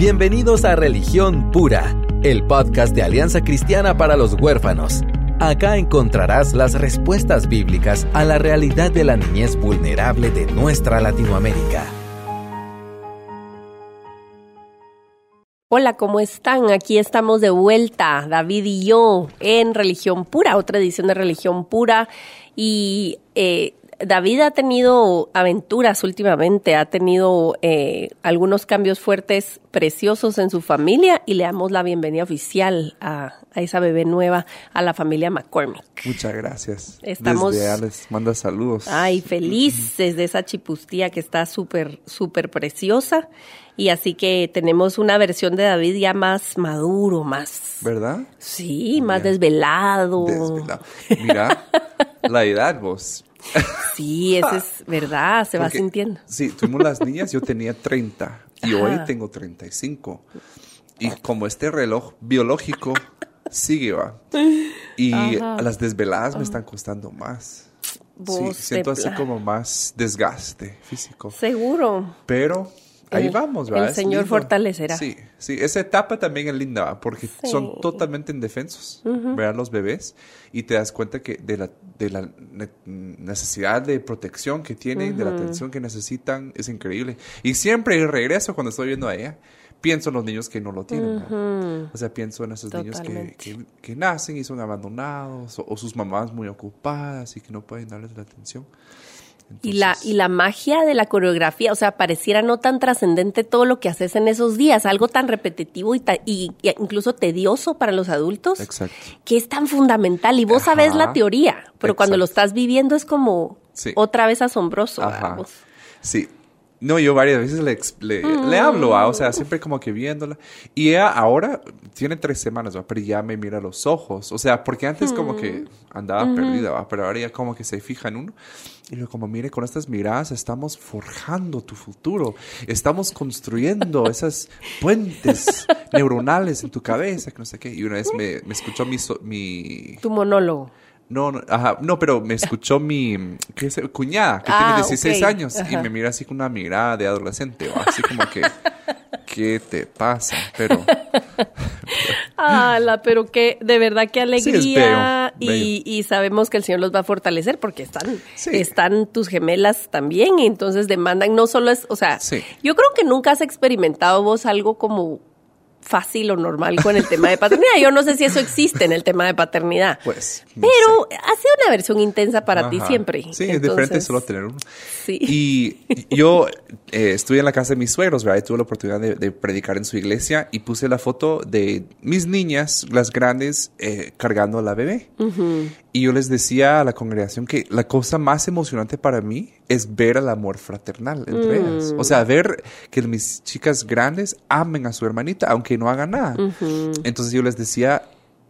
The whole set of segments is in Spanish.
Bienvenidos a Religión Pura, el podcast de Alianza Cristiana para los Huérfanos. Acá encontrarás las respuestas bíblicas a la realidad de la niñez vulnerable de nuestra Latinoamérica. Hola, ¿cómo están? Aquí estamos de vuelta, David y yo, en Religión Pura, otra edición de Religión Pura. Y eh, David ha tenido aventuras últimamente, ha tenido eh, algunos cambios fuertes, preciosos en su familia y le damos la bienvenida oficial a, esa bebé nueva, a la familia McCormick. Muchas gracias. Estamos. Desde les manda saludos. Ay, felices de esa chipustía que está súper, súper preciosa. Y así que tenemos una versión de David ya más maduro, más. ¿Verdad? Sí, más desvelado. Desvelado. Mira, la edad, vos. Sí, eso es verdad, se va sintiendo. Sí, tuvimos las niñas, yo tenía 30 y hoy tengo 35. Y como este reloj biológico sigue, va. Y las desveladas me están costando más. sí, siento así como más desgaste físico. Seguro. Pero ahí vamos, ¿verdad? El Señor fortalecerá. Sí, sí, esa etapa también es linda, porque son totalmente indefensos, ¿verdad? Los bebés, y te das cuenta que de la, de la necesidad de protección que tienen, de la atención que necesitan, es increíble. Y siempre regreso cuando estoy viendo a ella, pienso en los niños que no lo tienen. O sea, pienso en esos niños que, que, nacen y son abandonados, o, o, sus mamás muy ocupadas y que no pueden darles la atención y, la, y la magia de la coreografía, o sea, pareciera no tan trascendente todo lo que haces en esos días, algo tan repetitivo y, y, incluso tedioso para los adultos, Exacto. que es tan fundamental. Y vos sabés la teoría, pero cuando lo estás viviendo es como otra vez asombroso. Sí, no, yo varias veces le, le, hablo, o sea, siempre como que viéndola. Y ella ahora tiene tres semanas, pero ya me mira los ojos. O sea, porque antes como que andaba perdida, pero ahora ya como que se fija en uno. Y luego como, mire, con estas miradas estamos forjando tu futuro. Estamos construyendo esas puentes neuronales en tu cabeza, que no sé qué. Y una vez me, me escuchó mi, mi... Tu monólogo. No, no, ajá, no, pero me escuchó mi ¿qué es? cuñada, que tiene 16 ah, años, y me mira así con una mirada de adolescente, o así como que, ¿qué te pasa? Pero... ¡Hala! pero que de verdad qué alegría. Y, y, sabemos que el Señor los va a fortalecer porque están, están tus gemelas también, y entonces demandan, no solo es, o sea, yo creo que nunca has experimentado vos algo como fácil o normal con el tema de paternidad. Yo no sé si eso existe en el tema de paternidad. Pues. pero ha sido una versión intensa para ti siempre. Sí, es diferente solo tener uno. Sí. Y yo eh, estuve en la casa de mis suegros, ¿verdad? Y tuve la oportunidad de, predicar en su iglesia y puse la foto de mis niñas, las grandes, eh, cargando a la bebé. Y yo les decía a la congregación que la cosa más emocionante para mí es ver el amor fraternal entre ellas. O sea, ver que mis chicas grandes amen a su hermanita, aunque no hagan nada. Entonces yo les decía,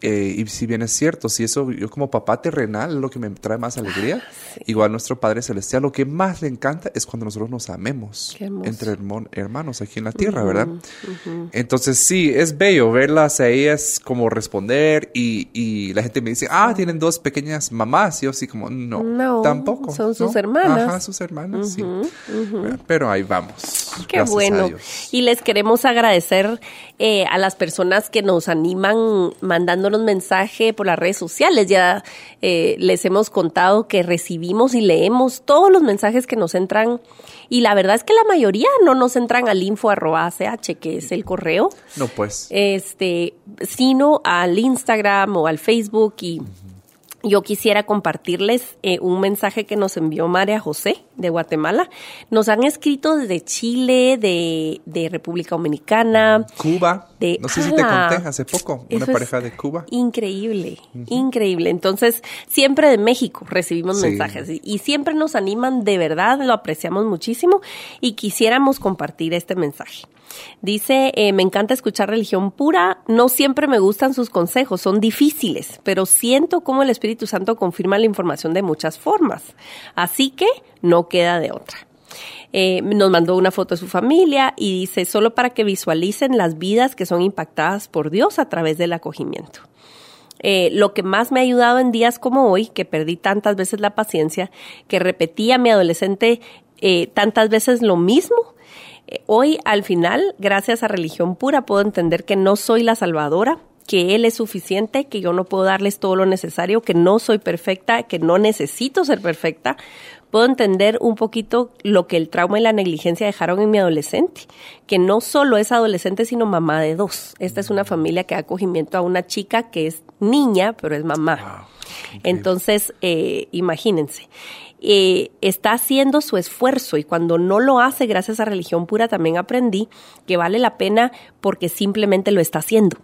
eh, y si bien es cierto, si eso yo como papá terrenal es lo que me trae más alegría, ah, igual nuestro Padre Celestial lo que más le encanta es cuando nosotros nos amemos entre hermanos aquí en la tierra, ¿verdad? Entonces sí, es bello verlas a ellas como responder y, y, la gente me dice, ah, tienen dos pequeñas mamás, y yo así como, no, tampoco. Son sus hermanas. Ajá, sus hermanas, sí. Pero ahí vamos. Qué bueno. Y les queremos agradecer eh, a las personas que nos animan mandando mensaje por las redes sociales. Ya eh, les hemos contado que recibimos y leemos todos los mensajes que nos entran y la verdad es que la mayoría no nos entran al info arroba ch, que es el correo. No, pues. Este, sino al Instagram o al Facebook y yo quisiera compartirles eh, un mensaje que nos envió María José de Guatemala. Nos han escrito desde Chile, de, de República Dominicana. Cuba. De, no sé si te conté hace poco, una pareja de Cuba. Increíble, increíble. Entonces, siempre de México recibimos mensajes y, siempre nos animan, de verdad, lo apreciamos muchísimo y quisiéramos compartir este mensaje. Dice, eh, me encanta escuchar religión pura, no siempre me gustan sus consejos, son difíciles, pero siento como el Espíritu Santo confirma la información de muchas formas. Así que no queda de otra. Eh, nos mandó una foto de su familia y dice, solo para que visualicen las vidas que son impactadas por Dios a través del acogimiento. Eh, lo que más me ha ayudado en días como hoy, que perdí tantas veces la paciencia, que repetía mi adolescente tantas veces lo mismo, hoy, al final, gracias a religión pura, puedo entender que no soy la salvadora, que Él es suficiente, que yo no puedo darles todo lo necesario, que no soy perfecta, que no necesito ser perfecta, puedo entender un poquito lo que el trauma y la negligencia dejaron en mi adolescente, que no solo es adolescente, sino mamá de dos. Esta es una familia que da acogimiento a una chica que es niña, pero es mamá. Entonces, eh, imagínense. Eh, está haciendo su esfuerzo y cuando no lo hace gracias a religión pura también aprendí que vale la pena porque simplemente lo está haciendo.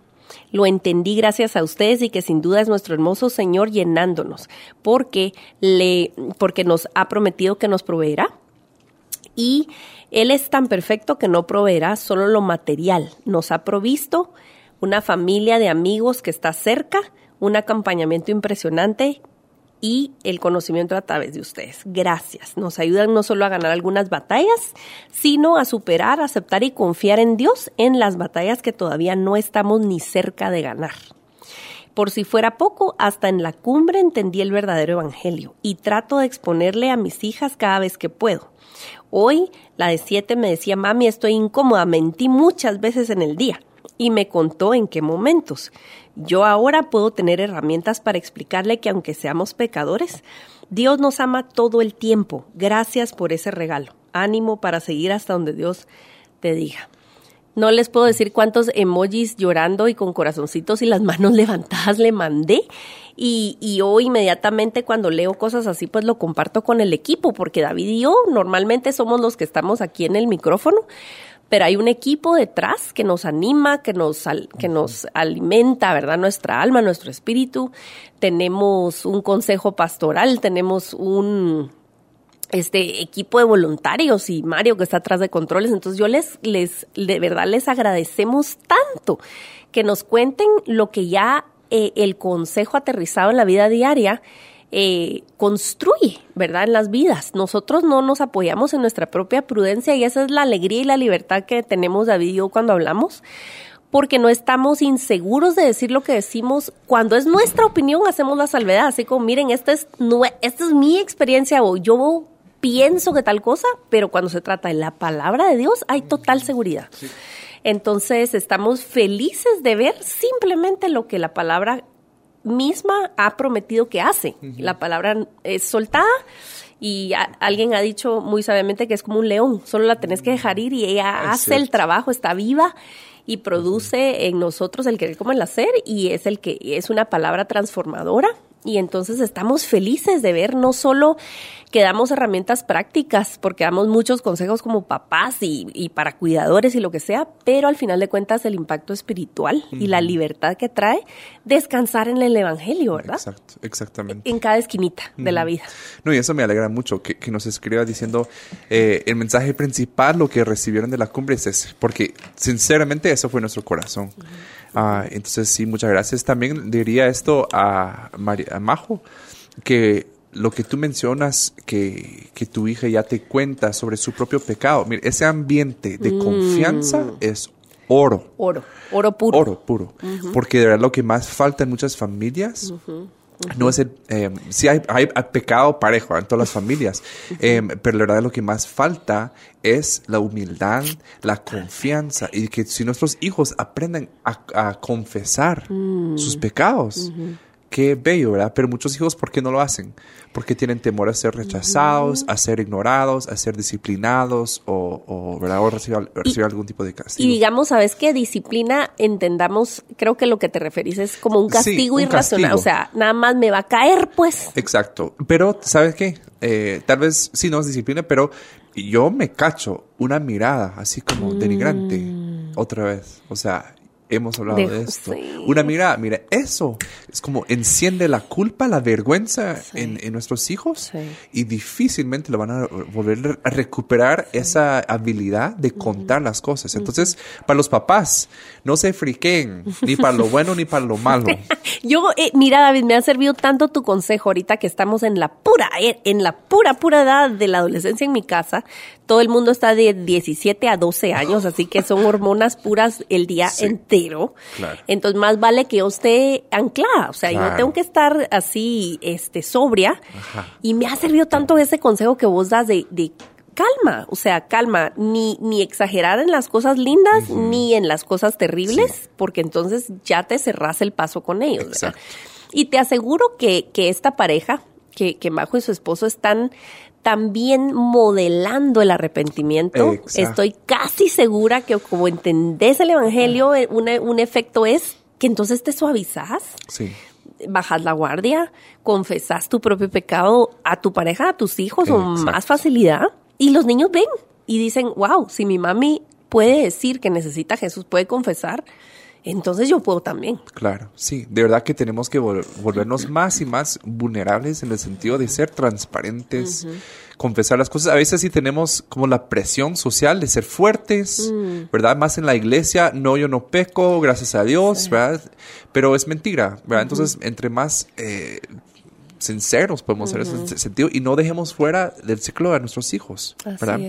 Lo entendí gracias a ustedes y que sin duda es nuestro hermoso Señor llenándonos, porque le, porque nos ha prometido que nos proveerá. Y Él es tan perfecto que no proveerá solo lo material. Nos ha provisto una familia de amigos que está cerca, un acompañamiento impresionante y el conocimiento a través de ustedes. Gracias. Nos ayudan no solo a ganar algunas batallas, sino a superar, aceptar y confiar en Dios en las batallas que todavía no estamos ni cerca de ganar. Por si fuera poco, hasta en la cumbre entendí el verdadero evangelio y trato de exponerle a mis hijas cada vez que puedo. Hoy, la de siete me decía, mami, estoy incómoda, mentí muchas veces en el día y me contó en qué momentos. Yo ahora puedo tener herramientas para explicarle que aunque seamos pecadores, Dios nos ama todo el tiempo. Gracias por ese regalo. Ánimo para seguir hasta donde Dios te diga. No les puedo decir cuántos emojis llorando y con corazoncitos y las manos levantadas le mandé. Y, y hoy inmediatamente cuando leo cosas así, pues lo comparto con el equipo, porque David y yo normalmente somos los que estamos aquí en el micrófono, pero hay un equipo detrás que nos anima, que nos, que nos alimenta, ¿verdad? Nuestra alma, nuestro espíritu. Tenemos un consejo pastoral, tenemos un este equipo de voluntarios y Mario que está atrás de controles. Entonces yo les, les, de verdad les agradecemos tanto que nos cuenten lo que ya eh, el consejo aterrizado en la vida diaria eh, construye, ¿verdad? En las vidas. Nosotros no nos apoyamos en nuestra propia prudencia y esa es la alegría y la libertad que tenemos David y yo cuando hablamos porque no estamos inseguros de decir lo que decimos. Cuando es nuestra opinión, hacemos la salvedad. Así como, miren, esta es, esta es mi experiencia o yo pienso que tal cosa, pero cuando se trata de la palabra de Dios, hay total seguridad. Entonces, estamos felices de ver simplemente lo que la palabra misma ha prometido que hace. La palabra es soltada y alguien ha dicho muy sabiamente que es como un león, solo la tenés que dejar ir y ella hace el trabajo, está viva y produce en nosotros el querer como el hacer y es el que es una palabra transformadora y entonces estamos felices de ver no solo que damos herramientas prácticas, porque damos muchos consejos como papás y, para cuidadores y lo que sea, pero al final de cuentas el impacto espiritual y la libertad que trae descansar en el Evangelio, ¿verdad? Exacto, exactamente. En cada esquinita de la vida. No, y eso me alegra mucho que, nos escriba diciendo eh, el mensaje principal, lo que recibieron de la cumbre es ese, porque sinceramente eso fue nuestro corazón. Ah, entonces, sí, muchas gracias. También diría esto a, a Majo, que lo que tú mencionas, que, que, tu hija ya te cuenta sobre su propio pecado, mire, ese ambiente de confianza mm. es oro. Oro, oro puro. Oro puro. Porque de verdad lo que más falta en muchas familias no es el, eh, sí hay, hay, pecado parejo en todas las familias, eh, pero la verdad lo que más falta es la humildad, la confianza y que si nuestros hijos aprenden a, confesar mm. sus pecados, qué bello, ¿verdad? Pero muchos hijos, ¿por qué no lo hacen? Porque tienen temor a ser rechazados, a ser ignorados, a ser disciplinados o, o ¿verdad? O recibir, algún tipo de castigo. Y digamos, ¿sabes qué? Disciplina, entendamos, creo que lo que te referís es como un castigo irracional. O sea, nada más me va a caer, pues. Exacto. Pero, ¿sabes qué? Eh, tal vez sí no es disciplina, pero yo me cacho una mirada así como denigrante mm. otra vez. O sea, hemos hablado de, esto. Una mirada, mira, eso es como enciende la culpa, la vergüenza en, nuestros hijos y difícilmente lo van a volver a recuperar esa habilidad de contar las cosas. Entonces, para los papás, no se friquen, ni para lo bueno ni para lo malo. Yo, eh, mira, David, me ha servido tanto tu consejo ahorita que estamos en la pura, eh, en la pura, pura edad de la adolescencia en mi casa. Todo el mundo está de 17 a 12 años, así que son hormonas puras el día entero. Entonces, más vale que yo esté anclada. O sea, yo tengo que estar así, este, sobria. Y me ha servido tanto ese consejo que vos das de, calma, o sea, calma, ni, ni exagerar en las cosas lindas ni en las cosas terribles, porque entonces ya te cerras el paso con ellos. Y te aseguro que, que esta pareja, que, que Majo y su esposo están también modelando el arrepentimiento. Estoy casi segura que como entendés el Evangelio, eh, un efecto es que entonces te suavizas. Sí bajas la guardia, confesas tu propio pecado a tu pareja, a tus hijos con más facilidad y los niños ven y dicen, wow, si mi mami puede decir que necesita a Jesús, puede confesar, entonces yo puedo también. Claro, sí, de verdad que tenemos que volvernos más y más vulnerables en el sentido de ser transparentes, confesar las cosas. A veces sí tenemos como la presión social de ser fuertes, mm. ¿verdad? Más en la iglesia, no, yo no peco, gracias a Dios, ¿verdad? Pero es mentira, ¿verdad? Entonces, entre más eh, sinceros podemos ser en ese sentido y no dejemos fuera del ciclo a nuestros hijos, ¿verdad?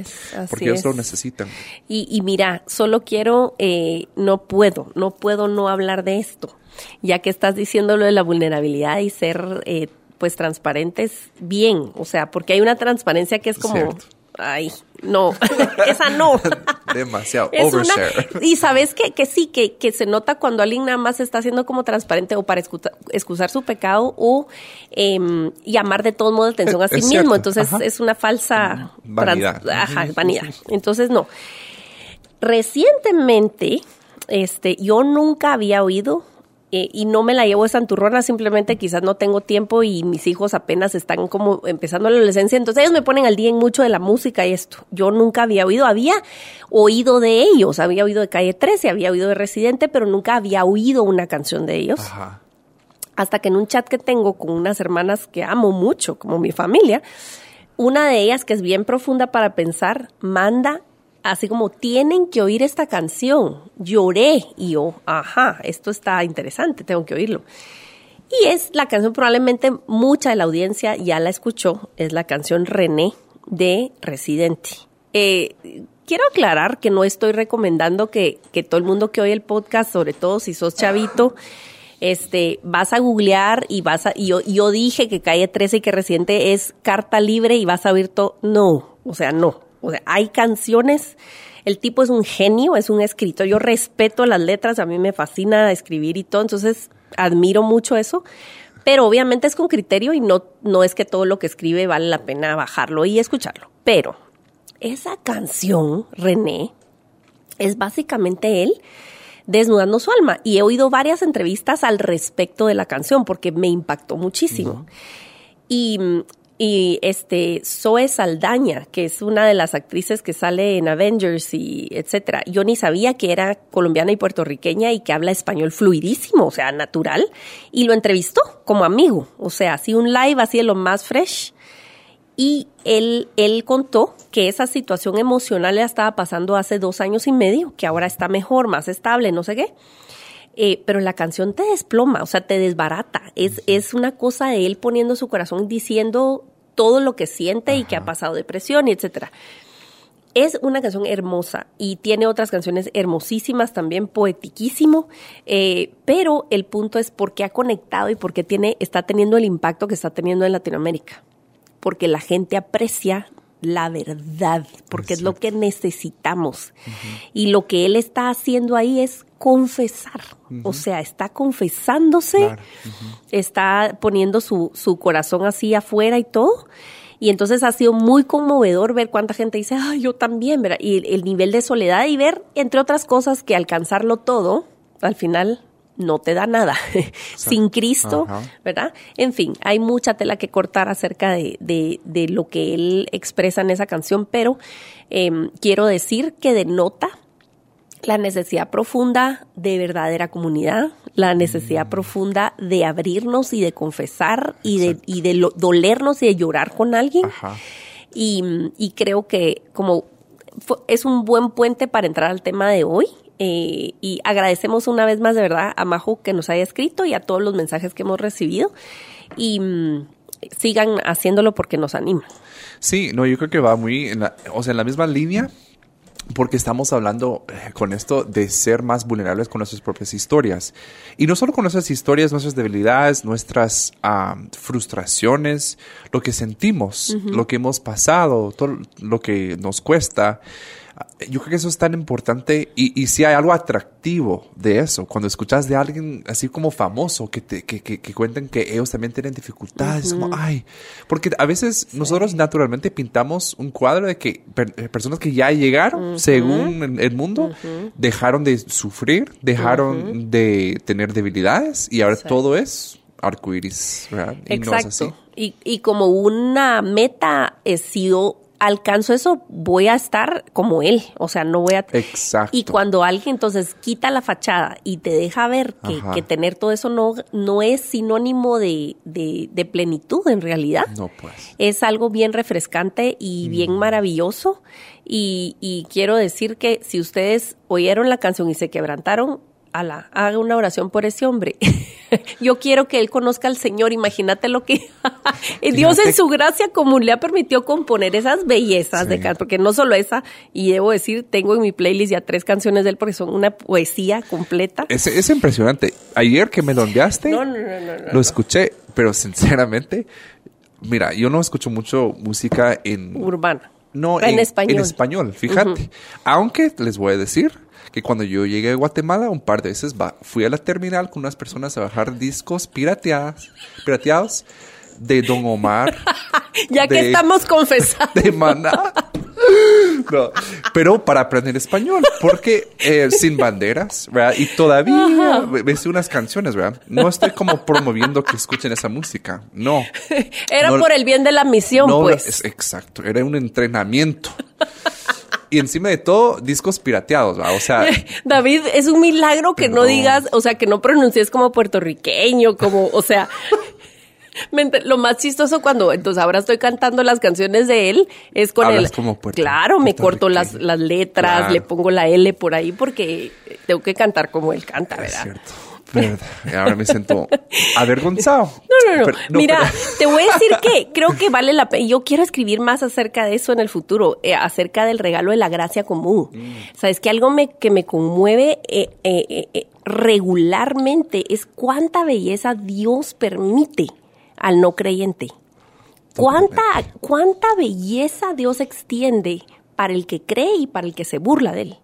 Porque ellos lo necesitan. Y, mira, solo quiero, eh, no puedo, no puedo no hablar de esto, ya que estás diciendo lo de la vulnerabilidad y ser, eh, pues, transparentes bien, o sea, porque hay una transparencia que es como... Ay, no, esa no. Demasiado overshare. y sabes que, que sí, que, que, se nota cuando alguien nada más está haciendo como transparente o para excusar su pecado o eh, llamar de todos modos atención a sí mismo. Entonces es una falsa vanidad. Ajá, vanidad. Entonces no. Recientemente, este, yo nunca había oído eh, y no me la llevo de santurrona, simplemente quizás no tengo tiempo y mis hijos apenas están como empezando la adolescencia, entonces ellos me ponen al día en mucho de la música y esto. Yo nunca había oído, había oído de ellos, había oído de Calle 13, había oído de Residente, pero nunca había oído una canción de ellos. Hasta que en un chat que tengo con unas hermanas que amo mucho, como mi familia, una de ellas, que es bien profunda para pensar, manda así como tienen que oír esta canción. Lloré y yo, ajá, esto está interesante, tengo que oírlo. Y es la canción, probablemente mucha de la audiencia ya la escuchó, es la canción René de Residente. Eh, quiero aclarar que no estoy recomendando que, que, todo el mundo que oye el podcast, sobre todo si sos chavito, este, vas a googlear y vas a, y yo, yo dije que Calle 13 y que Residente es carta libre y vas a oír todo. No, o sea, no. O sea, hay canciones, el tipo es un genio, es un escritor, yo respeto las letras, a mí me fascina escribir y todo, entonces admiro mucho eso, pero obviamente es con criterio y no, no es que todo lo que escribe vale la pena bajarlo y escucharlo. Pero esa canción, René, es básicamente él desnudando su alma y he oído varias entrevistas al respecto de la canción porque me impactó muchísimo. Y y este Zoe Saldaña, que es una de las actrices que sale en Avengers y etcétera. Yo ni sabía que era colombiana y puertorriqueña y que habla español fluidísimo, o sea, natural, y lo entrevistó como amigo, o sea, así un live así de lo más fresh. Y él, él contó que esa situación emocional le estaba pasando hace dos años y medio, que ahora está mejor, más estable, no sé qué. Eh, pero la canción te desploma, o sea, te desbarata. Es, es una cosa de él poniendo su corazón diciendo todo lo que siente y que ha pasado depresión y etcétera. Es una canción hermosa y tiene otras canciones hermosísimas también, poetiquísimo, eh, pero el punto es por qué ha conectado y por qué tiene, está teniendo el impacto que está teniendo en Latinoamérica. Porque la gente aprecia la verdad, porque es lo que necesitamos. Y lo que él está haciendo ahí es confesar, o sea, está confesándose, está poniendo su, su corazón así afuera y todo. Y entonces ha sido muy conmovedor ver cuánta gente dice, ay, yo también, ¿verdad? Y el nivel de soledad y ver, entre otras cosas, que alcanzarlo todo, al final no te da nada sin Cristo, ¿verdad? En fin, hay mucha tela que cortar acerca de, de, lo que él expresa en esa canción, pero em, quiero decir que denota la necesidad profunda de verdadera comunidad, la necesidad mm. profunda de abrirnos y de confesar y de, y de dolernos y de llorar con alguien. Y, y creo que como es un buen puente para entrar al tema de hoy, eh, y agradecemos una vez más de verdad a Majo que nos haya escrito y a todos los mensajes que hemos recibido. Y mm, sigan haciéndolo porque nos anima. Sí, no, yo creo que va muy, en la, o sea, en la misma línea porque estamos hablando eh, con esto de ser más vulnerables con nuestras propias historias. Y no solo con nuestras historias, nuestras debilidades, nuestras frustraciones, lo que sentimos, lo que hemos pasado, todo lo que nos cuesta yo creo que eso es tan importante y, y si hay algo atractivo de eso, cuando escuchas de alguien así como famoso que te que, que, cuentan que ellos también tienen dificultades, como, ay, porque a veces nosotros naturalmente pintamos un cuadro de que eh, personas que ya llegaron, según el, mundo, dejaron de sufrir, dejaron de tener debilidades y ahora todo es arcoíris, ¿verdad? Y Exacto. Y, y como una meta he sido alcanzo eso, voy a estar como él, o sea, no voy a... Exacto. Y cuando alguien entonces quita la fachada y te deja ver que, tener todo eso no, no es sinónimo de, de, plenitud en realidad. No, pues. Es algo bien refrescante y bien mm. maravilloso. Y, y quiero decir que si ustedes oyeron la canción y se quebrantaron, ala, haga una oración por ese hombre. Yo quiero que él conozca al Señor. Imagínate lo que Dios en su gracia común le ha permitido componer esas bellezas de canto, porque no solo esa, y debo decir, tengo en mi playlist ya tres canciones de él porque son una poesía completa. Es, es impresionante. Ayer que me lo enviaste, lo escuché, pero sinceramente, mira, yo no escucho mucho música en... Urbana. No, en, español. En español, fíjate. Aunque les voy a decir que cuando yo llegué a Guatemala un par de veces fui a la terminal con unas personas a bajar discos pirateadas, pirateados de Don Omar. ya que estamos confesando. De Maná. pero para aprender español, porque eh, sin banderas, ¿verdad? Y todavía ves unas canciones, ¿verdad? No estoy como promoviendo que escuchen esa música, no. Era por el bien de la misión, pues. exacto, era un entrenamiento y encima de todo, discos pirateados, ¿va? O sea. David, es un milagro que no digas, o sea, que no pronuncies como puertorriqueño, como, o sea. Lo más chistoso cuando, entonces ahora estoy cantando las canciones de él, es con él. Como claro, me corto las, las letras, le pongo la L por ahí porque tengo que cantar como él canta, ¿verdad? Es cierto. Ahora me siento avergonzado. No, no, no. Mira, te voy a decir que creo que vale la pena. Yo quiero escribir más acerca de eso en el futuro, eh, acerca del regalo de la gracia común. Mm. Sabes que algo me, que me conmueve eh, eh, regularmente es cuánta belleza Dios permite al no creyente. Cuánta, cuánta belleza Dios extiende para el que cree y para el que se burla de él.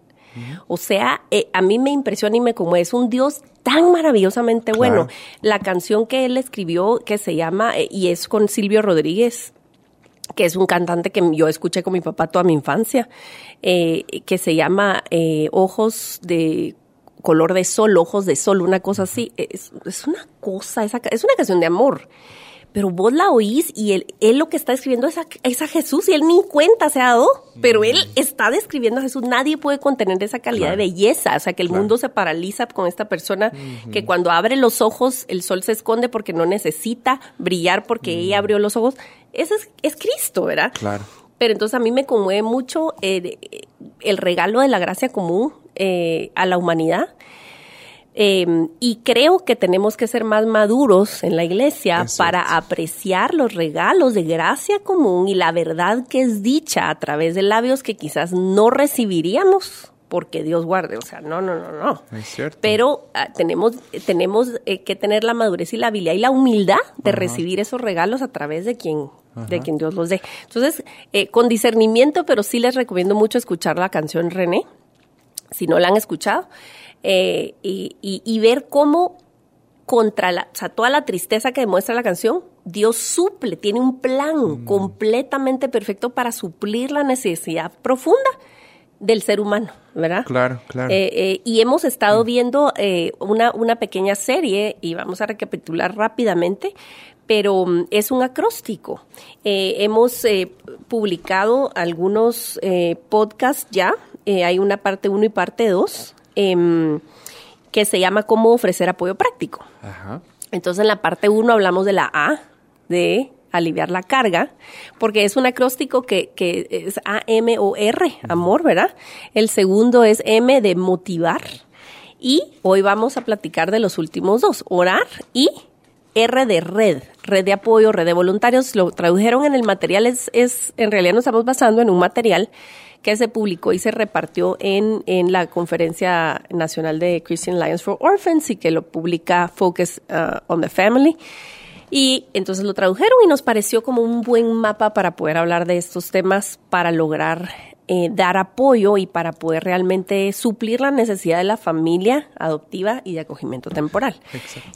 O sea, a mí me impresiona y me conmueve. Es un Dios tan maravillosamente bueno. La canción que él escribió, que se llama, eh, y es con Silvio Rodríguez, que es un cantante que yo escuché con mi papá toda mi infancia, eh, que se llama eh, Ojos de color de sol, ojos de sol, una cosa así. Es, es una cosa, es una canción de amor pero vos la oís y él, él lo que está escribiendo es a, Jesús y él ni cuenta se ha dado, pero él está describiendo a Jesús. Nadie puede contener esa calidad de belleza, o sea, que el mundo se paraliza con esta persona que cuando abre los ojos el sol se esconde porque no necesita brillar porque ella abrió los ojos. Ese es, Cristo, ¿verdad? Claro. Pero entonces a mí me conmueve mucho el, regalo de la gracia común eh, a la humanidad Em, y creo que tenemos que ser más maduros en la iglesia para apreciar los regalos de gracia común y la verdad que es dicha a través de labios que quizás no recibiríamos porque Dios guarde, o sea, no, no, no, no. Es cierto. Pero ah, tenemos, tenemos eh, que tener la madurez y la habilidad y la humildad de recibir esos regalos a través de quien, de quien Dios los dé. Entonces, eh, con discernimiento, pero sí les recomiendo mucho escuchar la canción René, si no la han escuchado. Eh, y, ver cómo contra la, o sea, toda la tristeza que demuestra la canción, Dios suple, tiene un plan mm. completamente perfecto para suplir la necesidad profunda del ser humano, ¿verdad? Claro, claro. Eh, eh, y hemos estado mm. viendo una, una pequeña serie, y vamos a recapitular rápidamente, pero mm, es un acróstico. hemos publicado algunos podcasts ya, hay una parte 1 y parte 2, Em, que se llama Cómo ofrecer apoyo práctico. Entonces en la parte 1 hablamos de la A, de aliviar la carga, porque es un acróstico que, que es A-M-O-R, amor, ¿verdad? El segundo es M de motivar. Y hoy vamos a platicar de los últimos dos, orar y R de red, red de apoyo, red de voluntarios. Lo tradujeron en el material, es, es en realidad nos estamos basando en un material que se publicó y se repartió en, en la Conferencia Nacional de Christian Alliance for Orphans y que lo publica Focus uh, on the Family. Y entonces lo tradujeron y nos pareció como un buen mapa para poder hablar de estos temas, para lograr eh, dar apoyo y para poder realmente suplir la necesidad de la familia adoptiva y de acogimiento temporal.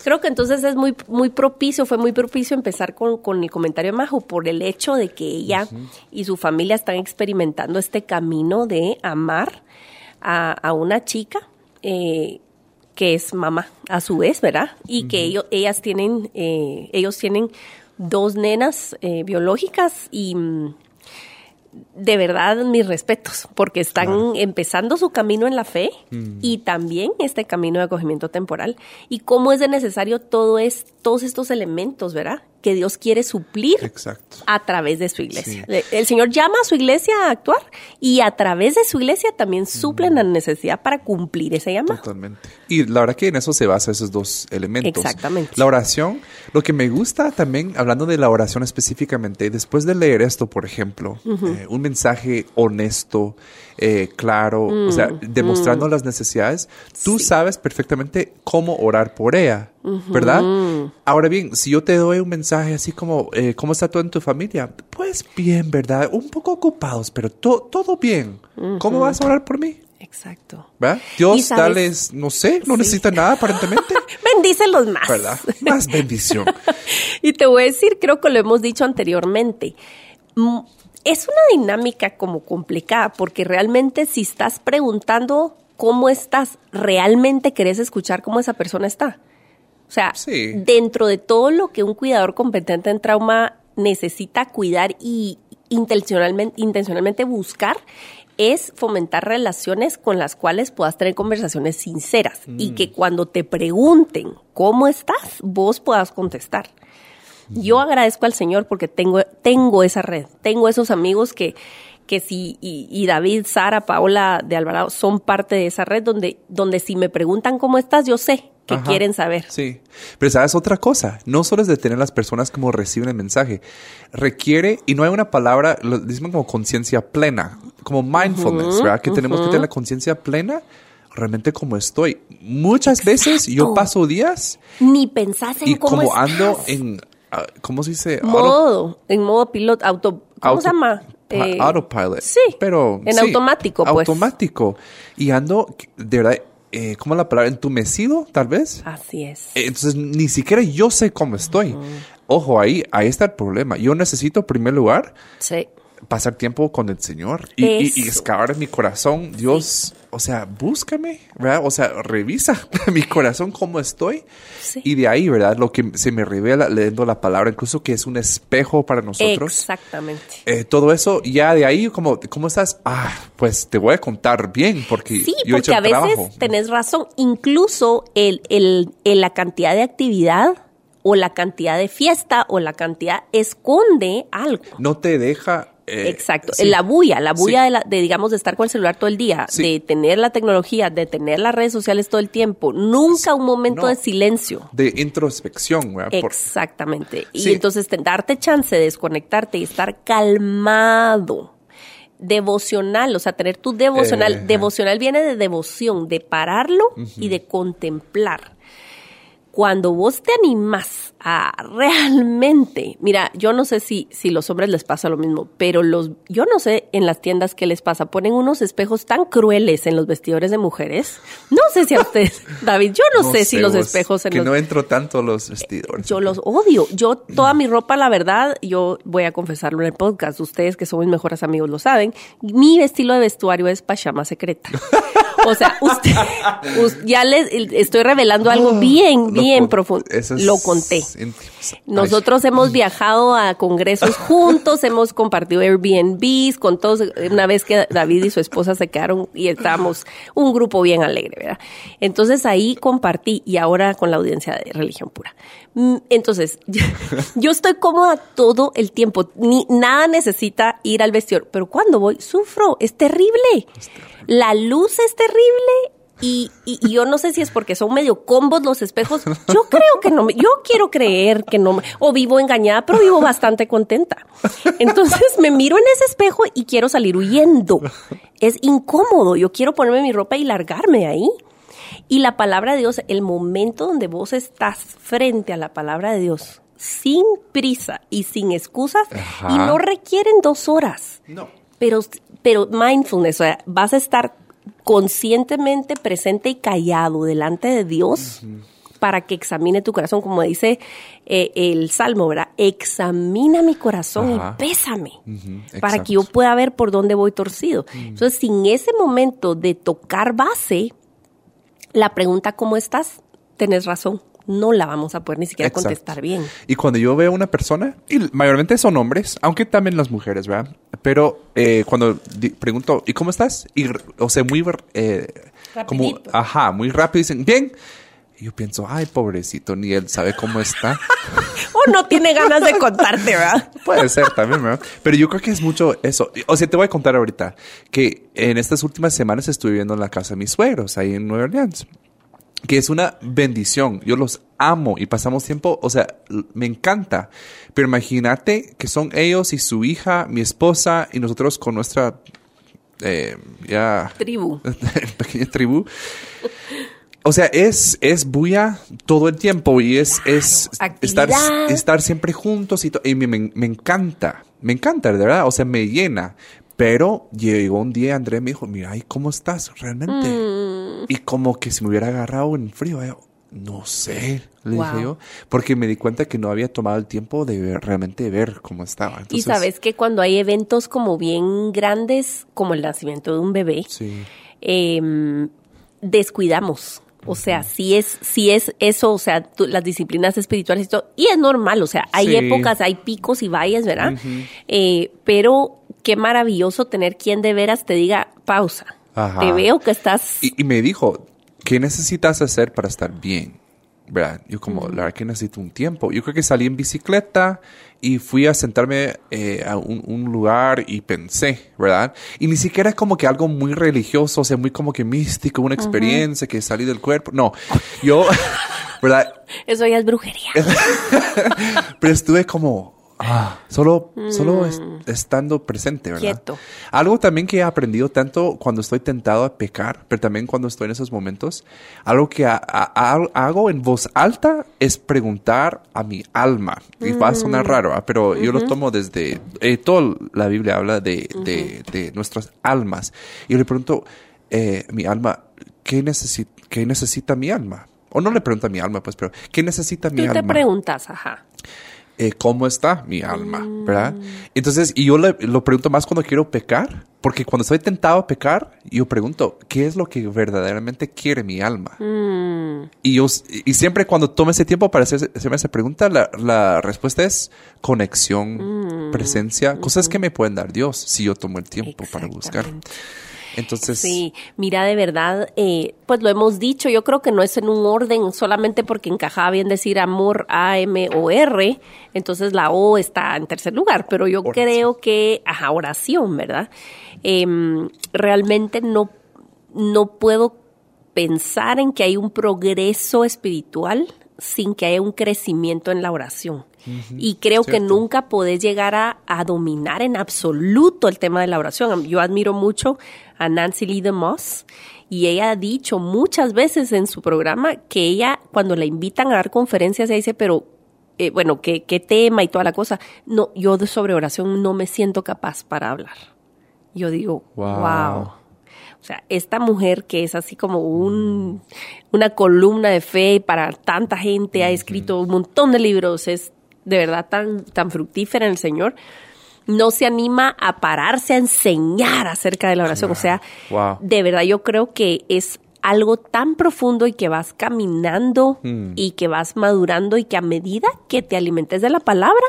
Creo que entonces es muy, muy propicio, fue muy propicio empezar con, con el comentario de Majo por el hecho de que ella y su familia están experimentando este camino de amar a, a una chica. Eh, que es mamá a su vez, ¿verdad? Y que ellos, ellas tienen, eh, ellos tienen dos nenas eh, biológicas y mm, de verdad mis respetos, porque están empezando su camino en la fe mm. y también este camino de acogimiento temporal. Y cómo es de necesario todo es, todos estos elementos, ¿verdad? Que Dios quiere suplir a través de su iglesia. El Señor llama a su iglesia a actuar y a través de su iglesia también suplen la necesidad para cumplir ese llamado. Totalmente. Y la verdad que en eso se basa esos dos elementos. Exactamente. La oración, lo que me gusta también, hablando de la oración específicamente, después de leer esto, por ejemplo, eh, un mensaje honesto, eh, claro, o sea, mm, demostrando mm. las necesidades, tú sabes perfectamente cómo orar por ella, ¿verdad? Ahora bien, si yo te doy un mensaje así como, eh, ¿cómo está todo en tu familia? Pues bien, ¿verdad? Un poco ocupados, pero todo bien. ¿Cómo vas a orar por mí? Exacto. ¿verdad? Dios, tales, no sé, no necesita nada aparentemente. Bendícelos más. ¿Verdad? Más bendición. y te voy a decir, creo que lo hemos dicho anteriormente es una dinámica como complicada, porque realmente si estás preguntando cómo estás, realmente querés escuchar cómo esa persona está. O sea, dentro de todo lo que un cuidador competente en trauma necesita cuidar y intencionalmente, intencionalmente buscar es fomentar relaciones con las cuales puedas tener conversaciones sinceras y mm. que cuando te pregunten cómo estás, vos puedas contestar. Yo agradezco al Señor porque tengo, tengo esa red, tengo esos amigos que, que si, y, David, Sara, Paola de Alvarado son parte de esa red donde, donde si me preguntan cómo estás, yo sé que quieren saber. Sí, pero sabes otra cosa, no solo es de tener las personas como reciben el mensaje, requiere, y no hay una palabra, lo dicen como conciencia plena, como mindfulness, ¿verdad? Que tenemos que tener la conciencia plena realmente como estoy. Muchas veces yo paso días. Ni pensás en y como ando en ¿cómo se dice? Modo, en modo piloto, auto, ¿cómo se llama? Eh, autopilot. Sí. Pero. En automático, pues. Automático. Y ando, de verdad, eh, ¿cómo es la palabra? Entumecido, tal vez. Así es. Eh, entonces, ni siquiera yo sé cómo estoy. Ojo, ahí, ahí está el problema. Yo necesito, en primer lugar, sí pasar tiempo con el Señor y, y, excavar en mi corazón. Dios, o sea, búscame, ¿verdad? O sea, revisa mi corazón cómo estoy. Y de ahí, ¿verdad? Lo que se me revela leyendo la palabra, incluso que es un espejo para nosotros. Exactamente. Eh, todo eso, ya de ahí, como, ¿cómo estás? Ah, pues te voy a contar bien, porque sí, porque a veces tenés razón. Incluso el, el, la cantidad de actividad o la cantidad de fiesta o la cantidad esconde algo. No te deja eh, Exacto, la bulla, la bulla de, la, de, digamos, de estar con el celular todo el día, de tener la tecnología, de tener las redes sociales todo el tiempo, nunca un momento de silencio. De introspección, Exactamente. Y entonces darte chance de desconectarte y estar calmado devocional, o sea, tener tu devocional. Eh, devocional viene de devoción, de pararlo y de contemplar. Cuando vos te animas a realmente, mira, yo no sé si, si los hombres les pasa lo mismo, pero los, yo no sé en las tiendas qué les pasa, ponen unos espejos tan crueles en los vestidores de mujeres. No sé si a ustedes, David, yo no, sé, si los espejos en que no entro tanto los vestidores. Yo los odio. Yo toda mi ropa, la verdad, yo voy a confesarlo en el podcast. Ustedes que son mis mejores amigos lo saben. Mi estilo de vestuario es pachama secreta. O sea, usted, ya les estoy revelando algo bien, bien profundo. Lo conté. Nosotros hemos viajado a congresos juntos, hemos compartido Airbnbs con todos. Una vez que David y su esposa se quedaron y estábamos un grupo bien alegre, ¿verdad? Entonces ahí compartí y ahora con la audiencia de religión pura. Mm, entonces, yo estoy cómoda todo el tiempo. Ni nada necesita ir al vestidor, pero cuando voy sufro, es terrible. La luz es terrible Y, y, yo no sé si es porque son medio combos los espejos. Yo creo que no me, yo quiero creer que no, o vivo engañada, pero vivo bastante contenta. Entonces me miro en ese espejo y quiero salir huyendo. Es incómodo. Yo quiero ponerme mi ropa y largarme ahí. Y la palabra de Dios, el momento donde vos estás frente a la palabra de Dios, sin prisa y sin excusas, y no requieren dos horas. No. Pero, pero mindfulness, o sea, vas a estar conscientemente presente y callado delante de Dios para que examine tu corazón, como dice eh, el Salmo, ¿verdad? Examina mi corazón y pésame para que yo pueda ver por dónde voy torcido. Entonces, sin ese momento de tocar base, la pregunta ¿cómo estás? Tenés razón no la vamos a poder ni siquiera contestar bien. Y cuando yo veo a una persona, y mayormente son hombres, aunque también las mujeres, ¿verdad? Pero eh, cuando pregunto, ¿y cómo estás? Y, o sea, muy... Eh, como, ajá, muy rápido dicen, bien. Y yo pienso, ay, pobrecito, ni él sabe cómo está. o no tiene ganas de contarte, ¿verdad? Puede ser también, ¿verdad? Pero yo creo que es mucho eso. O sea, te voy a contar ahorita que en estas últimas semanas estuve viviendo en la casa de mis suegros, ahí en Nueva Orleans que es una bendición. Yo los amo y pasamos tiempo, o sea, me encanta. Pero imagínate que son ellos y su hija, mi esposa y nosotros con nuestra eh, ya tribu, pequeña tribu. O sea, es, es bulla todo el tiempo y es, es estar, estar siempre juntos y, y me, me, encanta, me encanta, de verdad, o sea, me llena. Pero llegó un día, André me dijo, mira, ¿y cómo estás realmente? Mm. Y como que se me hubiera agarrado en frío. no sé, le dije yo, porque me di cuenta que no había tomado el tiempo de realmente ver cómo estaba. y sabes que cuando hay eventos como bien grandes, como el nacimiento de un bebé, em, descuidamos. O sea, si es, si es eso, o sea, las disciplinas espirituales y todo, y es normal, o sea, hay épocas, hay picos y valles, ¿verdad? eh, pero qué maravilloso tener quien de veras te diga pausa. Te veo que estás. Y, me dijo, ¿qué necesitas hacer para estar bien? ¿Verdad? Yo como, la verdad que necesito un tiempo. Yo creo que salí en bicicleta y fui a sentarme eh, a un, lugar y pensé, ¿verdad? Y ni siquiera es como que algo muy religioso, o sea, muy como que místico, una experiencia que salí del cuerpo. No, yo, ¿verdad? Eso ya es brujería. Pero estuve como, Ah, solo, solo mm. estando presente, ¿verdad? Quieto. Algo también que he aprendido tanto cuando estoy tentado a pecar, pero también cuando estoy en esos momentos, algo que hago en voz alta es preguntar a mi alma. Y va a sonar mm. raro, ¿ah? pero yo lo tomo desde, eh, toda la Biblia habla de, de, nuestras almas. Y yo le pregunto, eh, mi alma, ¿qué, ¿qué necesita mi alma? O no le pregunto a mi alma, pues, pero ¿qué necesita mi alma? Tú te preguntas, ajá. Eh, cómo está mi alma, ¿verdad? Entonces, y yo lo pregunto más cuando quiero pecar, porque cuando estoy tentado a pecar, yo pregunto, ¿qué es lo que verdaderamente quiere mi alma? Mm. Y yo, y siempre cuando tomo ese tiempo para hacerme esa pregunta, la, respuesta es conexión, mm. presencia, cosas que me pueden dar Dios si yo tomo el tiempo para buscar. Entonces. Sí, mira, de verdad, eh, pues lo hemos dicho, yo creo que no es en un orden solamente porque encajaba bien decir amor A, M o R, entonces la O está en tercer lugar, pero yo creo que, ajá, oración, ¿verdad? Em, realmente no, no puedo pensar en que hay un progreso espiritual sin que haya un crecimiento en la oración. Y creo que nunca podés llegar a, a, dominar en absoluto el tema de la oración. Yo admiro mucho a Nancy Lee DeMoss y ella ha dicho muchas veces en su programa que ella cuando la invitan a dar conferencias, ella dice, pero eh, bueno, ¿qué, ¿qué, tema y toda la cosa. No, yo de sobre oración no me siento capaz para hablar. Yo digo, wow. O sea, esta mujer que es así como un, una columna de fe para tanta gente, ha escrito un montón de libros, es de verdad tan, tan fructífera en el Señor, no se anima a pararse a enseñar acerca de la oración. O sea, de verdad yo creo que es algo tan profundo y que vas caminando mm. y que vas madurando y que a medida que te alimentes de la palabra,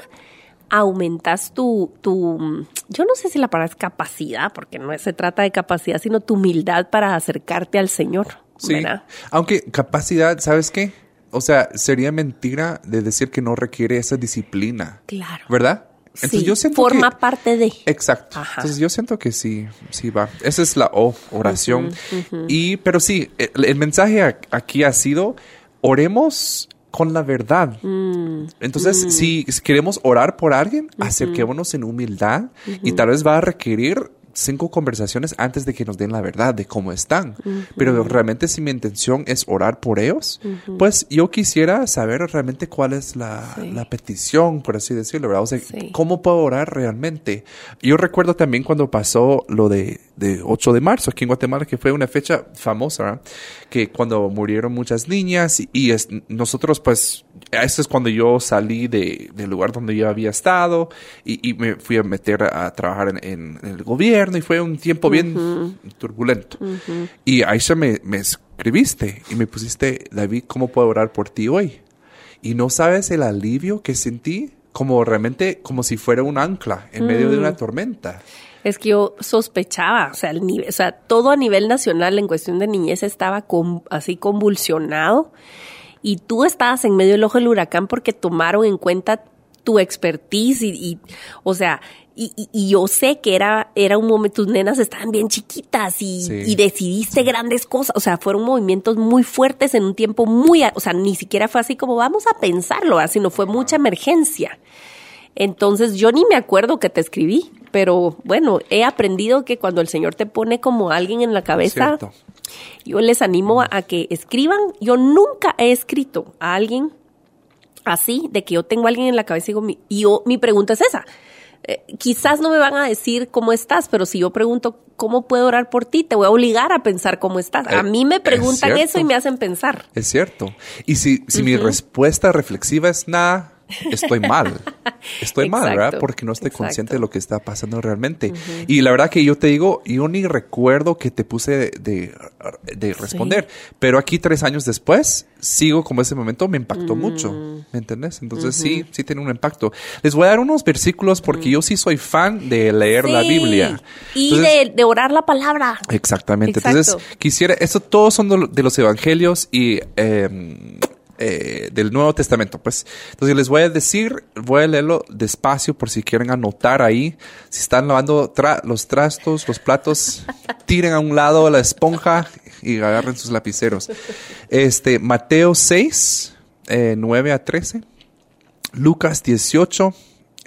aumentas tu, tu, yo no sé si la palabra es capacidad, porque no se trata de capacidad, sino tu humildad para acercarte al Señor. Sí. Aunque capacidad, ¿sabes qué? O sea, sería mentira de decir que no requiere esa disciplina. Claro. ¿Verdad? Entonces yo siento forma parte de. Exacto. Entonces yo siento que sí, sí va. Esa es la O, oración. Y, pero sí, el, mensaje aquí ha sido, oremos con la verdad. Mm, Entonces, mm. si queremos orar por alguien, acerquémonos en humildad y tal vez va a requerir cinco conversaciones antes de que nos den la verdad de cómo están. Pero realmente si mi intención es orar por ellos, pues yo quisiera saber realmente cuál es la, petición, por así decirlo, ¿verdad? O sea, ¿cómo puedo orar realmente? Yo recuerdo también cuando pasó lo de, de 8 de marzo aquí en Guatemala, que fue una fecha famosa, ¿verdad? Que cuando murieron muchas niñas y, es, nosotros pues, eso es cuando yo salí de, del lugar donde yo había estado y, me fui a meter a, trabajar en el gobierno y fue un tiempo bien turbulento. Y Aisha me, me escribiste y me pusiste, David, ¿cómo puedo orar por ti hoy? Y no sabes el alivio que sentí, como realmente como si fuera un ancla en medio de una mm. tormenta. Es que yo sospechaba, o sea, el nivel, o sea, todo a nivel nacional en cuestión de niñez estaba así convulsionado y tú estabas en medio del ojo del huracán porque tomaron en cuenta tu expertise y, y o sea, y, yo sé que era, era un momento, tus nenas estaban bien chiquitas y, decidiste grandes cosas. O sea, fueron movimientos muy fuertes en un tiempo muy, o sea, ni siquiera fue así como vamos a pensarlo, sino fue mucha emergencia. Entonces yo ni me acuerdo que te escribí, pero bueno, he aprendido que cuando el Señor te pone como alguien en la cabeza, yo les animo a, que escriban. Yo nunca he escrito a alguien así, de que yo tengo a alguien en la cabeza y digo, y yo, mi pregunta es esa eh, quizás no me van a decir cómo estás, pero si yo pregunto cómo puedo orar por ti, te voy a obligar a pensar cómo estás. A eh, mí me preguntan eso y me hacen pensar. Es cierto. Y si, si mi respuesta reflexiva es nada, estoy mal. Estoy mal, ¿verdad? Porque no estoy consciente de lo que está pasando realmente. Y la verdad que yo te digo, yo ni recuerdo que te puse de, de, responder. Pero aquí tres años después, sigo como ese momento me impactó mm. mucho. ¿Me entiendes? Entonces sí, sí tiene un impacto. Les voy a dar unos versículos porque yo sí soy fan de leer la Biblia. Y de, orar la palabra. Exactamente. Entonces quisiera, esto todos son de los evangelios y... Eh, eh, del Nuevo Testamento. Pues, entonces les voy a decir, voy a leerlo despacio por si quieren anotar ahí. Si están lavando los trastos, los platos, tiren a un lado la esponja y agarren sus lapiceros. Este, Mateo 6, 9 eh, a 13. Lucas 18,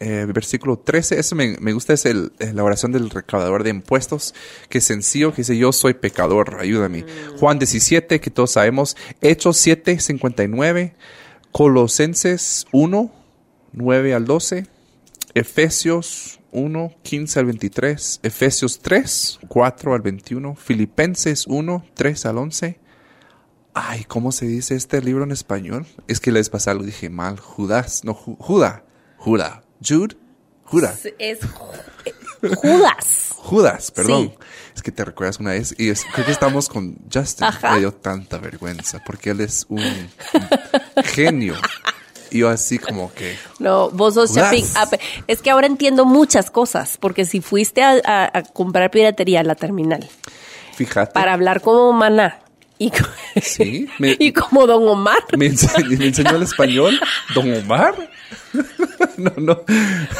eh, versículo 13, eso me, gusta, es el, la oración del recaudador de impuestos, que es sencillo, que dice, yo soy pecador, ayúdame. Mm. Juan 17, que todos sabemos, Hechos 7, 59, Colosenses 1, 9 al 12, Efesios 1, 15 al 23, Efesios 3, 4 al 21, Filipenses 1, 3 al 11. Ay, ¿cómo se dice este libro en español? Es que les pasado lo dije mal. Judas, no, Judá, Judá, Jude, Judas. Es Judas. Judas, perdón. Es que te recuerdas una vez y creo que estamos con Justin. Me dio tanta vergüenza porque él es un, genio. Y yo así como que... No, vos sos Chapín. Ah, es que ahora entiendo muchas cosas, porque si fuiste a, comprar piratería a la terminal. Fíjate. Para hablar como maná. Y, sí, y como Don Omar. Me me enseñó el español. ¿Don Omar? no, no.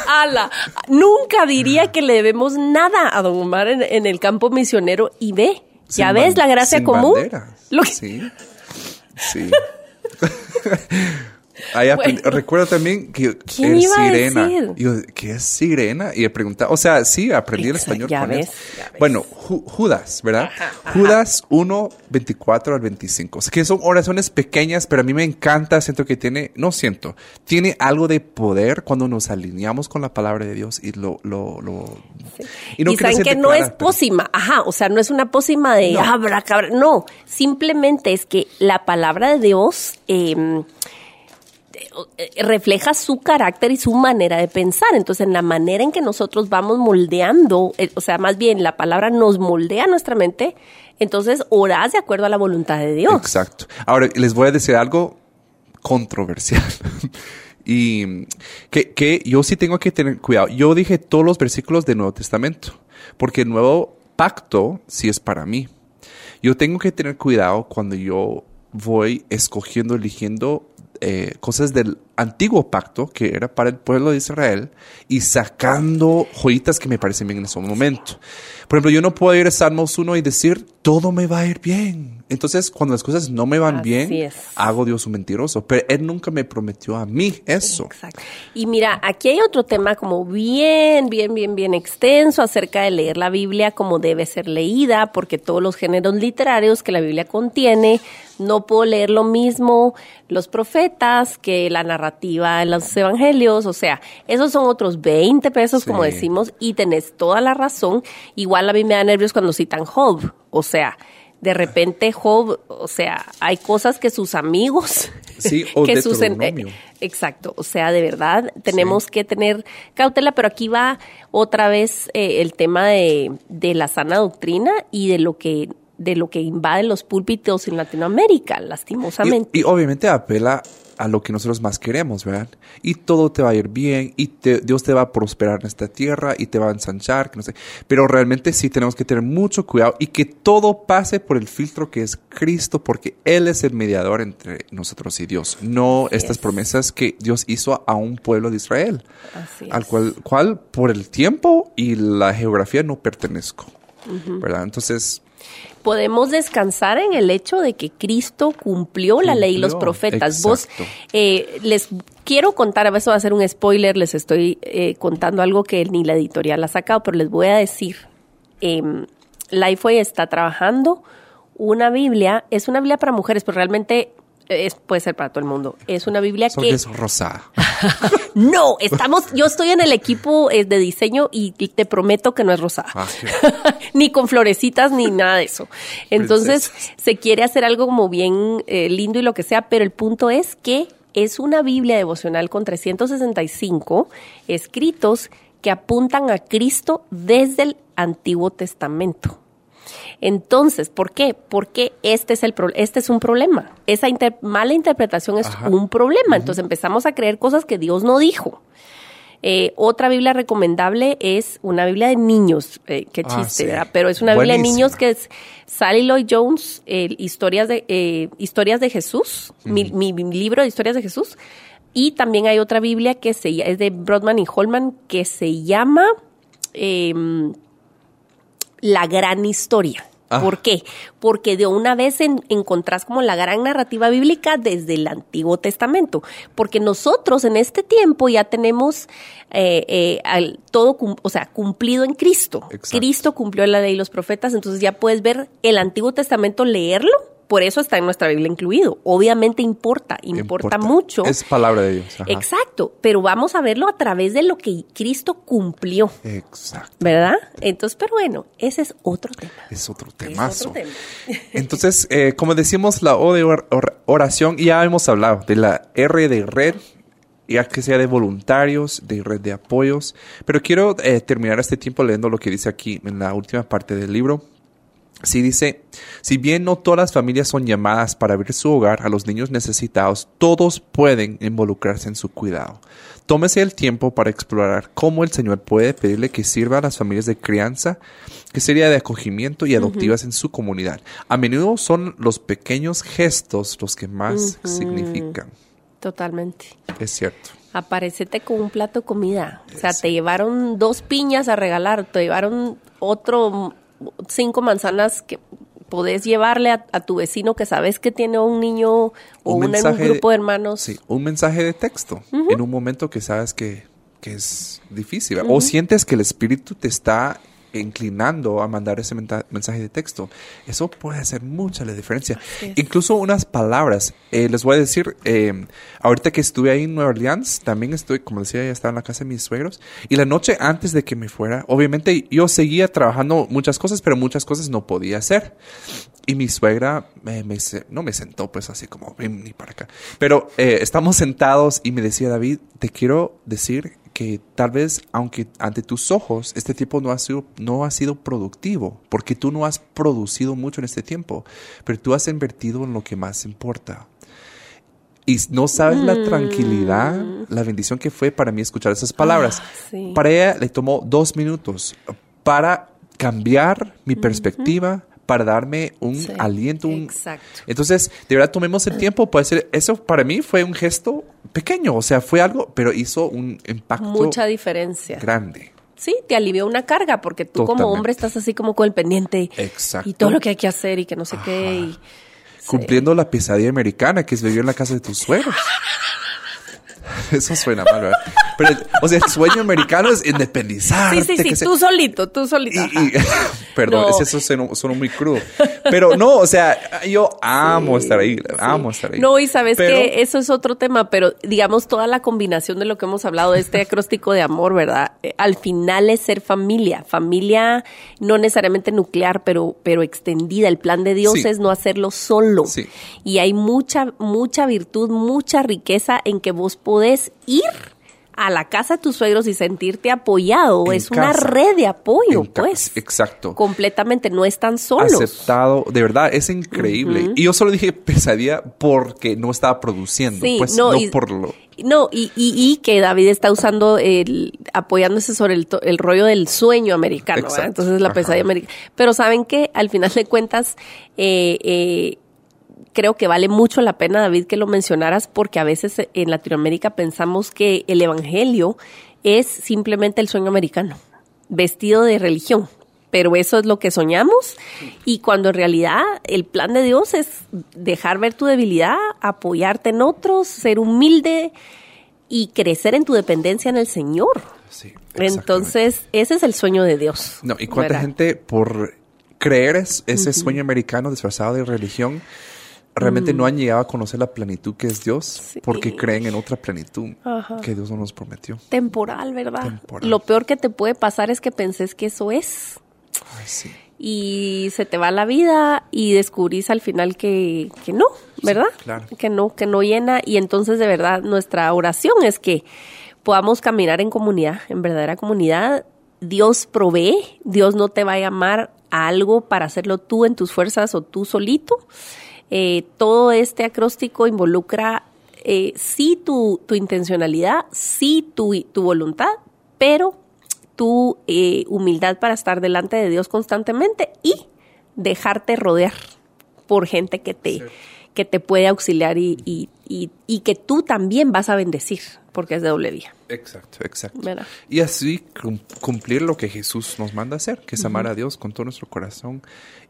Ala, nunca diría que le debemos nada a Don Omar en, el campo misionero y ve, ya ves la gracia común. Sí. Sí. Recuerdo también que es sirena. Yo, ¿qué es sirena? Y he preguntado, o sea, sí, aprendí el español con él. Bueno, Judas, ¿verdad? Judas 1, 24 al 25. O que son oraciones pequeñas, pero a mí me encanta, siento que tiene, no siento, tiene algo de poder cuando nos alineamos con la palabra de Dios y lo, lo, lo y, no saben que no es pócima, ajá, o sea, no es una pócima de abra, cabra, no, simplemente es que la palabra de Dios, eh, refleja su carácter y su manera de pensar. Entonces, en la manera en que nosotros vamos moldeando, eh, o sea, más bien la palabra nos moldea nuestra mente, entonces orás de acuerdo a la voluntad de Dios. Exacto. Ahora, les voy a decir algo controversial. y que, que yo sí tengo que tener cuidado. Yo dije todos los versículos del Nuevo Testamento, porque el nuevo pacto sí es para mí. Yo tengo que tener cuidado cuando yo voy escogiendo, eligiendo eh, cosas del antiguo pacto, que era para el pueblo de Israel, y sacando joyitas que me parecen bien en ese momento. Por ejemplo, yo no puedo ir a Salmos 1 y decir, todo me va a ir bien. Entonces, cuando las cosas no me van bien, hago Dios un mentiroso. Pero Él nunca me prometió a mí eso. Exacto. Y mira, aquí hay otro tema como bien, bien, bien, bien extenso acerca de leer la Biblia como debe ser leída, porque todos los géneros literarios que la Biblia contiene, no puedo leer lo mismo los profetas que la narrativa en los evangelios, o sea, esos son otros 20 pesos, como decimos, y tenés toda la razón. Igual a mí me da nervios cuando citan Job, o sea, de repente Job, o sea, hay cosas que sus amigos, sí, o que sus exacto, o sea, de verdad tenemos que tener cautela, pero aquí va otra vez eh, el tema de, de la sana doctrina y de lo que de lo que invade los púlpitos en Latinoamérica, lastimosamente. Y, obviamente apela a lo que nosotros más queremos, ¿verdad? Y todo te va a ir bien y Dios te va a prosperar en esta tierra y te va a ensanchar, que no sé. Pero realmente sí tenemos que tener mucho cuidado y que todo pase por el filtro que es Cristo, porque Él es el mediador entre nosotros y Dios, no estas promesas que Dios hizo a un pueblo de Israel, al cual, cual por el tiempo y la geografía no pertenezco, ¿verdad? Entonces podemos descansar en el hecho de que Cristo cumplió, la ley y los profetas. Vos eh, les quiero contar, a veces va a ser un spoiler, les estoy eh, contando algo que ni la editorial ha sacado, pero les voy a decir, eh, Lifeway está trabajando una Biblia, es una Biblia para mujeres, pero realmente es, puede ser para todo el mundo. Es una Biblia que... es rosada. no, estamos, yo estoy en el equipo eh, de diseño y, te prometo que no es rosada. Ah, ni con florecitas ni nada de eso. Entonces, se quiere hacer algo como bien eh, lindo y lo que sea, pero el punto es que es una Biblia devocional con 365 escritos que apuntan a Cristo desde el Antiguo Testamento. Entonces, ¿por qué? Porque este es, el este es un problema. Esa mala interpretación es un problema. Entonces empezamos a creer cosas que Dios no dijo. Eh, otra Biblia recomendable es una Biblia de niños, eh, qué ah, chiste, ¿verdad? Pero es una Biblia de niños que es Sally Lloyd Jones, historias, de, historias de Jesús, mi, libro de historias de Jesús. Y también hay otra Biblia que se, es de Broadman y Holman que se llama em, La Gran Historia. Ah. ¿Por qué? Porque de una vez encontrás como la gran narrativa bíblica desde el Antiguo Testamento. Porque nosotros en este tiempo ya tenemos eh, eh, todo, o sea, cumplido en Cristo. Cristo cumplió la ley y los profetas, entonces ya puedes ver el Antiguo Testamento, leerlo por eso está en nuestra Biblia incluido. Obviamente importa, importa, mucho. Es palabra de Dios. Exacto, pero vamos a verlo a través de lo que Cristo cumplió. Exacto. ¿Verdad? Entonces, pero bueno, ese es otro tema. Es otro temazo. Entonces, eh, como decimos, la O de oración, ya hemos hablado de la R de red, ya que sea de voluntarios, de red de apoyos. Pero quiero eh, terminar este tiempo leyendo lo que dice aquí en la última parte del libro. Sí dice, si bien no todas las familias son llamadas para abrir su hogar a los niños necesitados, todos pueden involucrarse en su cuidado. Tómese el tiempo para explorar cómo el Señor puede pedirle que sirva a las familias de crianza, que sería de acogimiento y adoptivas en su comunidad. A menudo son los pequeños gestos los que más significan. Totalmente. Es cierto. Aparecete con un plato de comida. O sea, te llevaron dos piñas a regalar, te llevaron otro cinco manzanas que podés llevarle a, tu vecino que sabes que tiene un niño o un, grupo de hermanos. Sí, un mensaje de texto en un momento que sabes que, es difícil. O sientes que el espíritu te está inclinando a mandar ese mensaje de texto. Eso puede hacer mucha la diferencia. Incluso unas palabras. Eh, les voy a decir, eh, ahorita que estuve ahí en Nueva Orleans, también estoy, como decía, ya estaba en la casa de mis suegros. Y la noche antes de que me fuera, obviamente yo seguía trabajando muchas cosas, pero muchas cosas no podía hacer. Y mi suegra me, no me sentó pues así como, ven ni para acá. Pero eh, estamos sentados y me decía, David, te quiero decir que tal vez, aunque ante tus ojos este tiempo no ha sido, no ha sido productivo, porque tú no has producido mucho en este tiempo, pero tú has invertido en lo que más importa. Y no sabes la tranquilidad, mm. la bendición que fue para mí escuchar esas palabras. Ah, para ella le tomó dos minutos para cambiar mi perspectiva, para darme un aliento. Exacto. Entonces, de verdad, tomemos el tiempo. Puede ser, eso para mí fue un gesto pequeño, o sea, fue algo, pero hizo un impacto. Mucha diferencia. Grande. Sí, te alivió una carga porque tú como hombre estás así como con el pendiente. Exacto. Y todo lo que hay que hacer y que no sé qué. Cumpliendo la pesadilla americana que es vivir en la casa de tus suegros. Eso suena mal, ¿verdad? Pero, o sea, el sueño americano es independizar. Sí, sí, sí, tú solito, tú solito. perdón, eso suena, muy crudo. Pero no, o sea, yo amo estar ahí, amo estar ahí. No, y sabes que eso es otro tema, pero digamos toda la combinación de lo que hemos hablado de este acróstico de amor, ¿verdad? Eh, al final es ser familia, familia no necesariamente nuclear, pero, pero extendida. El plan de Dios es no hacerlo solo. Y hay mucha, mucha virtud, mucha riqueza en que vos podés ir a la casa de tus suegros y sentirte apoyado. es una red de apoyo, pues. Exacto. Completamente, no están solos. Aceptado, de verdad, es increíble. Y yo solo dije pesadilla porque no estaba produciendo, pues no, por lo... No, y, y, que David está usando el, apoyándose sobre el, el rollo del sueño americano, entonces la pesadilla americana. Pero saben que al final de cuentas, eh, eh, creo que vale mucho la pena, David, que lo mencionaras, porque a veces en Latinoamérica pensamos que el Evangelio es simplemente el sueño americano, vestido de religión. Pero eso es lo que soñamos y cuando en realidad el plan de Dios es dejar ver tu debilidad, apoyarte en otros, ser humilde y crecer en tu dependencia en el Señor. Sí, Entonces, ese es el sueño de Dios. No, y cuánta gente por creer ese sueño americano disfrazado de religión realmente no mm. han llegado a conocer la plenitud que es Dios porque creen en otra plenitud que Dios no nos prometió. Temporal, ¿verdad? Lo peor que te puede pasar es que penses que eso es. Ay, sí. Y se te va la vida y descubrís al final que, que no, ¿verdad? claro. Que no, que no llena. Y entonces, de verdad, nuestra oración es que podamos caminar en comunidad, en verdadera comunidad. Dios provee, Dios no te va a llamar a algo para hacerlo tú en tus fuerzas o tú solito eh, todo este acróstico involucra eh, sí tu, intencionalidad, sí tu, tu voluntad, pero tu eh, humildad para estar delante de Dios constantemente y dejarte rodear por gente que te, que te puede auxiliar y, y, que tú también vas a bendecir, porque es de doble vía. Exacto, exacto. Y así cumplir lo que Jesús nos manda hacer, que es amar a Dios con todo nuestro corazón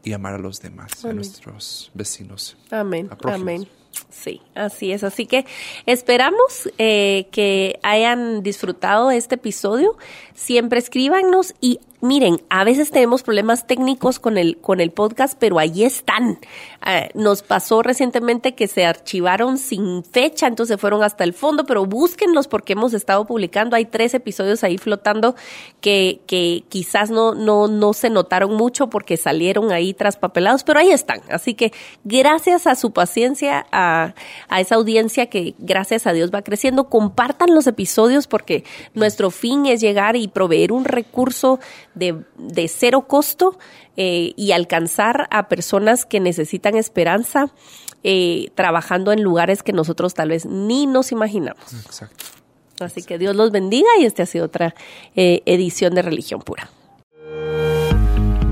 y amar a los demás, a nuestros vecinos. Amén. Amén. Sí, así es. Así que esperamos eh, que hayan disfrutado este episodio. Siempre escríbanos y miren, a veces tenemos problemas técnicos con el, con el podcast, pero ahí están. Eh, nos pasó recientemente que se archivaron sin fecha, entonces fueron hasta el fondo, pero búsquenlos porque hemos estado publicando. Hay tres episodios ahí flotando que, que quizás no, no, no se notaron mucho porque salieron ahí traspapelados, pero ahí están. Así que gracias a su paciencia, a, a esa audiencia que gracias a Dios va creciendo, compartan los episodios porque nuestro fin es llegar y proveer un recurso de, cero costo eh, y alcanzar a personas que necesitan esperanza eh, trabajando en lugares que nosotros tal vez ni nos imaginamos. Exacto. Así que Dios los bendiga y esta ha sido otra eh, edición de Religión Pura.